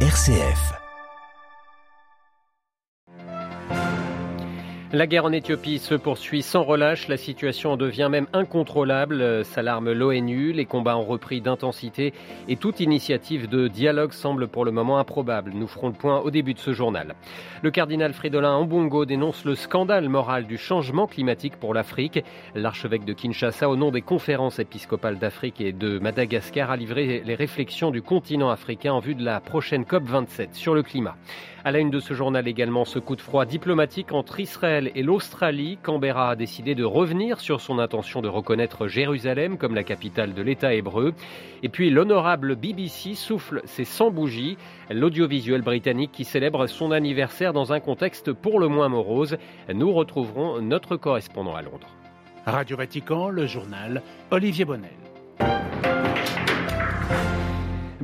RCF. La guerre en Éthiopie se poursuit sans relâche, la situation devient même incontrôlable, s'alarme l'ONU, les combats ont repris d'intensité et toute initiative de dialogue semble pour le moment improbable. Nous ferons le point au début de ce journal. Le cardinal Fridolin Ambongo dénonce le scandale moral du changement climatique pour l'Afrique. L'archevêque de Kinshasa, au nom des conférences épiscopales d'Afrique et de Madagascar, a livré les réflexions du continent africain en vue de la prochaine COP27 sur le climat. À la une de ce journal également, ce coup de froid diplomatique entre Israël et l'Australie. Canberra a décidé de revenir sur son intention de reconnaître Jérusalem comme la capitale de l'État hébreu. Et puis l'honorable BBC souffle ses 100 bougies, l'audiovisuel britannique qui célèbre son anniversaire dans un contexte pour le moins morose. Nous retrouverons notre correspondant à Londres. Radio Vatican, le journal Olivier Bonnel.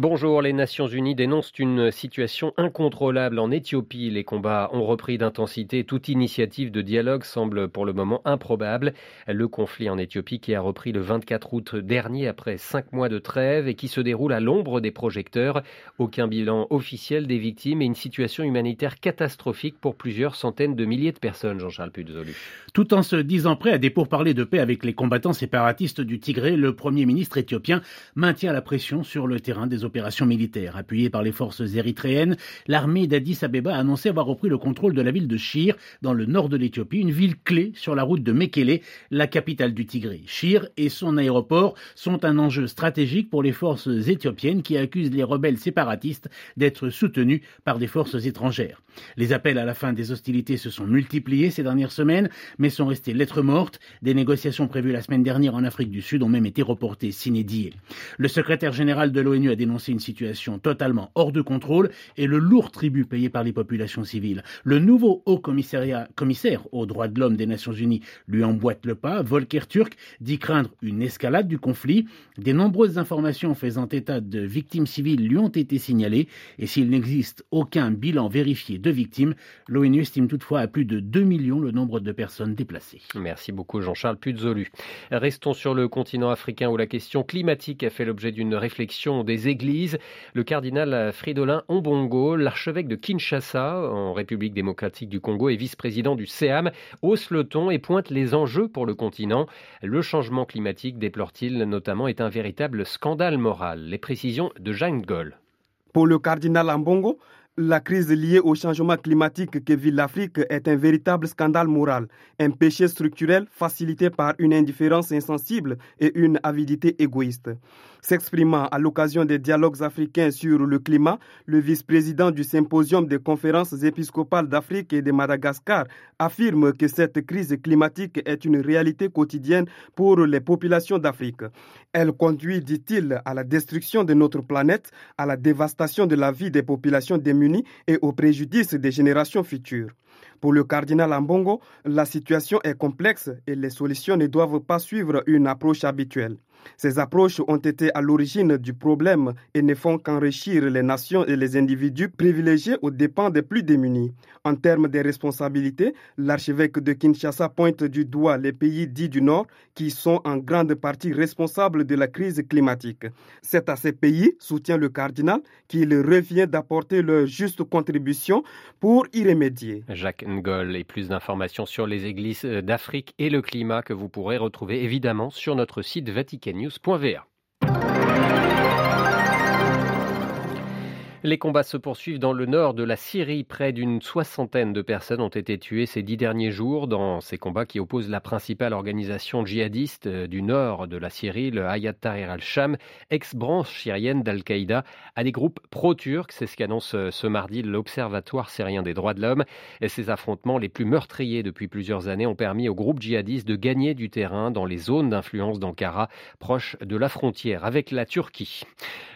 Bonjour, les Nations Unies dénoncent une situation incontrôlable en Éthiopie. Les combats ont repris d'intensité. Toute initiative de dialogue semble pour le moment improbable. Le conflit en Éthiopie qui a repris le 24 août dernier après cinq mois de trêve et qui se déroule à l'ombre des projecteurs. Aucun bilan officiel des victimes et une situation humanitaire catastrophique pour plusieurs centaines de milliers de personnes, Jean-Charles Puzolu. Tout en se disant prêt à des pourparlers de paix avec les combattants séparatistes du Tigré, le premier ministre éthiopien maintient la pression sur le terrain des opérations militaires. Appuyée par les forces érythréennes, l'armée d'Addis Abeba a annoncé avoir repris le contrôle de la ville de Shire, dans le nord de l'Éthiopie, une ville clé sur la route de Mekele, la capitale du Tigré. Shire et son aéroport sont un enjeu stratégique pour les forces éthiopiennes qui accusent les rebelles séparatistes d'être soutenus par des forces étrangères. Les appels à la fin des hostilités se sont multipliés ces dernières semaines, mais sont restés lettres mortes. Des négociations prévues la semaine dernière en Afrique du Sud ont même été reportées sine. Le secrétaire général de l'ONU a dénoncé une situation totalement hors de contrôle et le lourd tribut payé par les populations civiles. Le nouveau haut commissaire aux droits de l'homme des Nations Unies lui emboîte le pas. Volker Turk dit craindre une escalade du conflit. Des nombreuses informations faisant état de victimes civiles lui ont été signalées et s'il n'existe aucun bilan vérifié de victimes, l'ONU estime toutefois à plus de 2 millions le nombre de personnes déplacés. Merci beaucoup Jean-Charles Puzolu. Restons sur le continent africain où la question climatique a fait l'objet d'une réflexion des églises. Le cardinal Fridolin Ombongo, l'archevêque de Kinshasa en République démocratique du Congo et vice-président du CEAM, hausse le ton et pointe les enjeux pour le continent. Le changement climatique, déplore-t-il notamment, est un véritable scandale moral. Les précisions de Jeanne Goll. Pour le cardinal Ambongo, la crise liée au changement climatique que vit l'Afrique est un véritable scandale moral, un péché structurel facilité par une indifférence insensible et une avidité égoïste. S'exprimant à l'occasion des dialogues africains sur le climat, le vice-président du symposium des conférences épiscopales d'Afrique et de Madagascar affirme que cette crise climatique est une réalité quotidienne pour les populations d'Afrique. Elle conduit, dit-il, à la destruction de notre planète, à la dévastation de la vie des populations et au préjudice des générations futures. Pour le cardinal Ambongo, la situation est complexe et les solutions ne doivent pas suivre une approche habituelle. Ces approches ont été à l'origine du problème et ne font qu'enrichir les nations et les individus privilégiés aux dépens des plus démunis. En termes de responsabilités, l'archevêque de Kinshasa pointe du doigt les pays dits du Nord qui sont en grande partie responsables de la crise climatique. C'est à ces pays, soutient le cardinal, qu'il revient d'apporter leur juste contribution pour y remédier. Et plus d'informations sur les églises d'Afrique et le climat que vous pourrez retrouver évidemment sur notre site vaticannews.va. Les combats se poursuivent dans le nord de la Syrie. Près d'une soixantaine de personnes ont été tuées ces dix derniers jours dans ces combats qui opposent la principale organisation djihadiste euh, du nord de la Syrie, le Hayat Tahrir al-Sham, ex-branche syrienne d'Al-Qaïda, à des groupes pro-turcs. C'est ce qu'annonce euh, ce mardi l'Observatoire syrien des droits de l'homme. Ces affrontements les plus meurtriers depuis plusieurs années ont permis aux groupes djihadistes de gagner du terrain dans les zones d'influence d'Ankara, proches de la frontière avec la Turquie.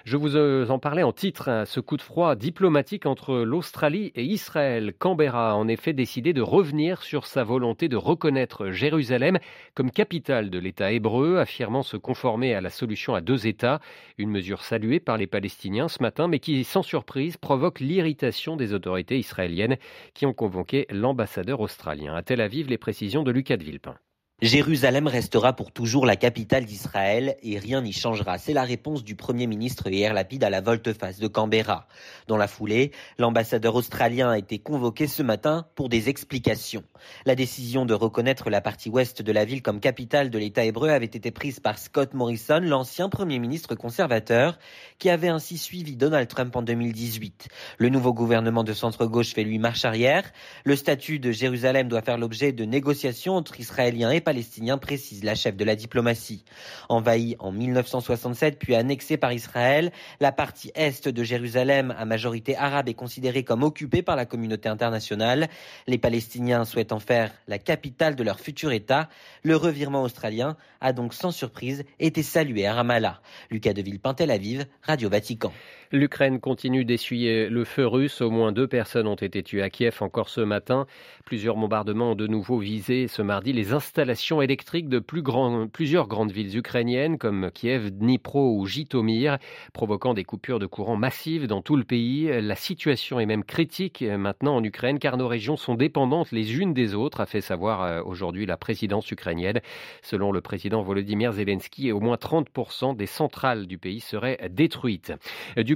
Je vous euh, en parlais en titre, hein, ce coup de froid diplomatique entre l'Australie et Israël. Canberra a en effet décidé de revenir sur sa volonté de reconnaître Jérusalem comme capitale de l'État hébreu, affirmant se conformer à la solution à deux États, une mesure saluée par les Palestiniens ce matin, mais qui, sans surprise, provoque l'irritation des autorités israéliennes qui ont convoqué l'ambassadeur australien. À Tel Aviv, les précisions de Lucas de Villepin. Jérusalem restera pour toujours la capitale d'Israël et rien n'y changera. C'est la réponse du Premier ministre Yair Lapid à la volte-face de Canberra. Dans la foulée, l'ambassadeur australien a été convoqué ce matin pour des explications. La décision de reconnaître la partie ouest de la ville comme capitale de l'État hébreu avait été prise par Scott Morrison, l'ancien Premier ministre conservateur, qui avait ainsi suivi Donald Trump en 2018. Le nouveau gouvernement de centre-gauche fait lui marche arrière. Le statut de Jérusalem doit faire l'objet de négociations entre Israéliens et palestinien, précise la chef de la diplomatie. Envahie en 1967 puis annexée par Israël, la partie est de Jérusalem à majorité arabe est considérée comme occupée par la communauté internationale. Les Palestiniens souhaitent en faire la capitale de leur futur État. Le revirement australien a donc sans surprise été salué à Ramallah. Lucas Deville, Tel Aviv, Radio Vatican. L'Ukraine continue d'essuyer le feu russe. Au moins deux personnes ont été tuées à Kiev encore ce matin. Plusieurs bombardements ont de nouveau visé ce mardi les installations électriques de plusieurs grandes villes ukrainiennes comme Kiev, Dnipro ou Jitomir, provoquant des coupures de courant massives dans tout le pays. La situation est même critique maintenant en Ukraine car nos régions sont dépendantes les unes des autres, a fait savoir euh, aujourd'hui la présidence ukrainienne. Selon le président Volodymyr Zelensky, au moins 30% des centrales du pays seraient détruites.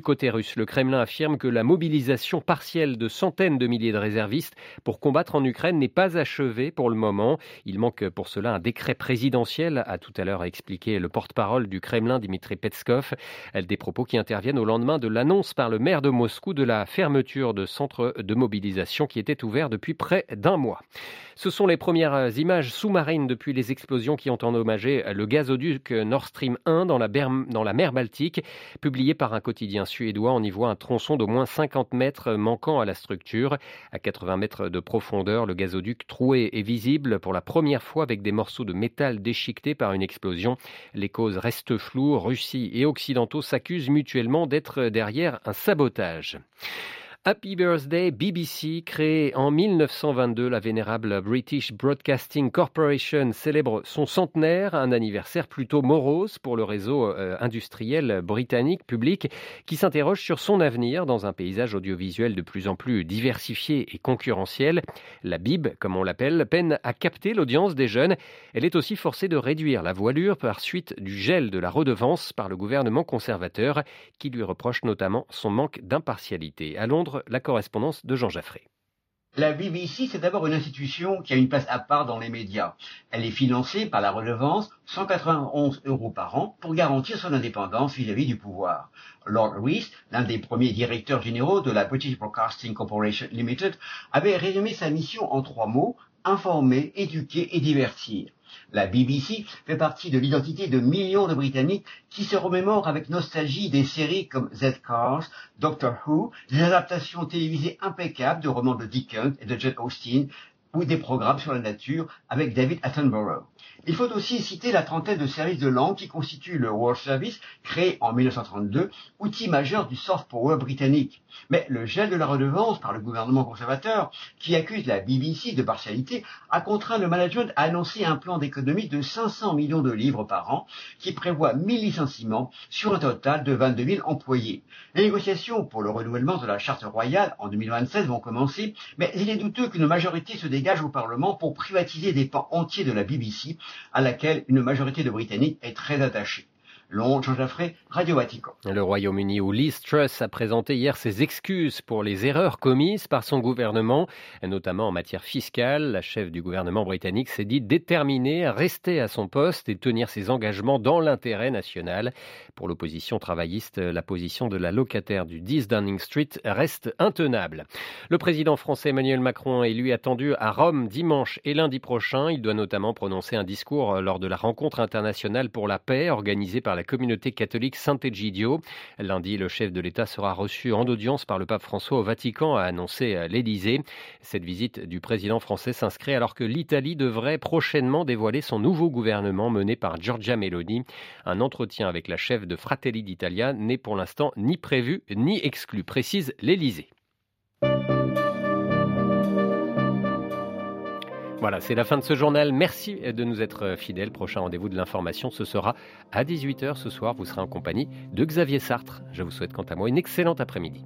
Côté russe, le Kremlin affirme que la mobilisation partielle de centaines de milliers de réservistes pour combattre en Ukraine n'est pas achevée pour le moment. Il manque pour cela un décret présidentiel, a tout à l'heure expliqué le porte-parole du Kremlin, Dimitri Petskov. Des propos qui interviennent au lendemain de l'annonce par le maire de Moscou de la fermeture de centres de mobilisation qui étaient ouverts depuis près d'un mois. Ce sont les premières images sous-marines depuis les explosions qui ont endommagé le gazoduc Nord Stream 1 dans la, dans la mer Baltique, publié par un quotidien suédois. On y voit un tronçon d'au moins 50 mètres manquant à la structure. À 80 mètres de profondeur, le gazoduc troué est visible pour la première fois avec des morceaux de métal déchiquetés par une explosion. Les causes restent floues. Russie et Occidentaux s'accusent mutuellement d'être derrière un sabotage. Happy Birthday BBC, créée en 1922, la vénérable British Broadcasting Corporation célèbre son centenaire, un anniversaire plutôt morose pour le réseau euh, industriel britannique public qui s'interroge sur son avenir dans un paysage audiovisuel de plus en plus diversifié et concurrentiel. La Bib, comme on l'appelle, peine à capter l'audience des jeunes. Elle est aussi forcée de réduire la voilure par suite du gel de la redevance par le gouvernement conservateur qui lui reproche notamment son manque d'impartialité. À Londres, la correspondance de Jean Jaffré. La BBC, c'est d'abord une institution qui a une place à part dans les médias. Elle est financée par la redevance 191 euros par an pour garantir son indépendance vis-à-vis du pouvoir. Lord Rees, l'un des premiers directeurs généraux de la British Broadcasting Corporation Limited, avait résumé sa mission en trois mots, informer, éduquer et divertir. La BBC fait partie de l'identité de millions de Britanniques qui se remémorent avec nostalgie des séries comme Z-Cars, Doctor Who, des adaptations télévisées impeccables de romans de Dickens et de Jane Austen ou des programmes sur la nature avec David Attenborough. Il faut aussi citer la trentaine de services de langue qui constituent le World Service, créé en 1932, outil majeur du soft power britannique. Mais le gel de la redevance par le gouvernement conservateur, qui accuse la BBC de partialité, a contraint le management à annoncer un plan d'économie de 500 millions de livres par an, qui prévoit 1000 licenciements sur un total de 22 000 employés. Les négociations pour le renouvellement de la charte royale en 2027 vont commencer, mais il est douteux qu'une majorité se dégage au Parlement pour privatiser des pans entiers de la BBC à laquelle une majorité de Britanniques est très attachée. Londres, Jean Radio Vatican. Le Royaume-Uni où Liz Truss a présenté hier ses excuses pour les erreurs commises par son gouvernement, notamment en matière fiscale. La chef du gouvernement britannique s'est dit déterminée à rester à son poste et tenir ses engagements dans l'intérêt national. Pour l'opposition travailliste, la position de la locataire du 10 Downing Street reste intenable. Le président français Emmanuel Macron est lui attendu à Rome dimanche et lundi prochain. Il doit notamment prononcer un discours lors de la rencontre internationale pour la paix organisée par la la communauté catholique Sant'Egidio. Lundi, le chef de l'État sera reçu en audience par le pape François au Vatican, a annoncé l'Élysée. Cette visite du président français s'inscrit alors que l'Italie devrait prochainement dévoiler son nouveau gouvernement mené par Giorgia Meloni. Un entretien avec la chef de Fratelli d'Italia n'est pour l'instant ni prévu ni exclu, précise l'Élysée. Voilà, c'est la fin de ce journal. Merci de nous être fidèles. Prochain rendez-vous de l'information, ce sera à 18h ce soir. Vous serez en compagnie de Xavier Sartre. Je vous souhaite quant à moi une excellente après-midi.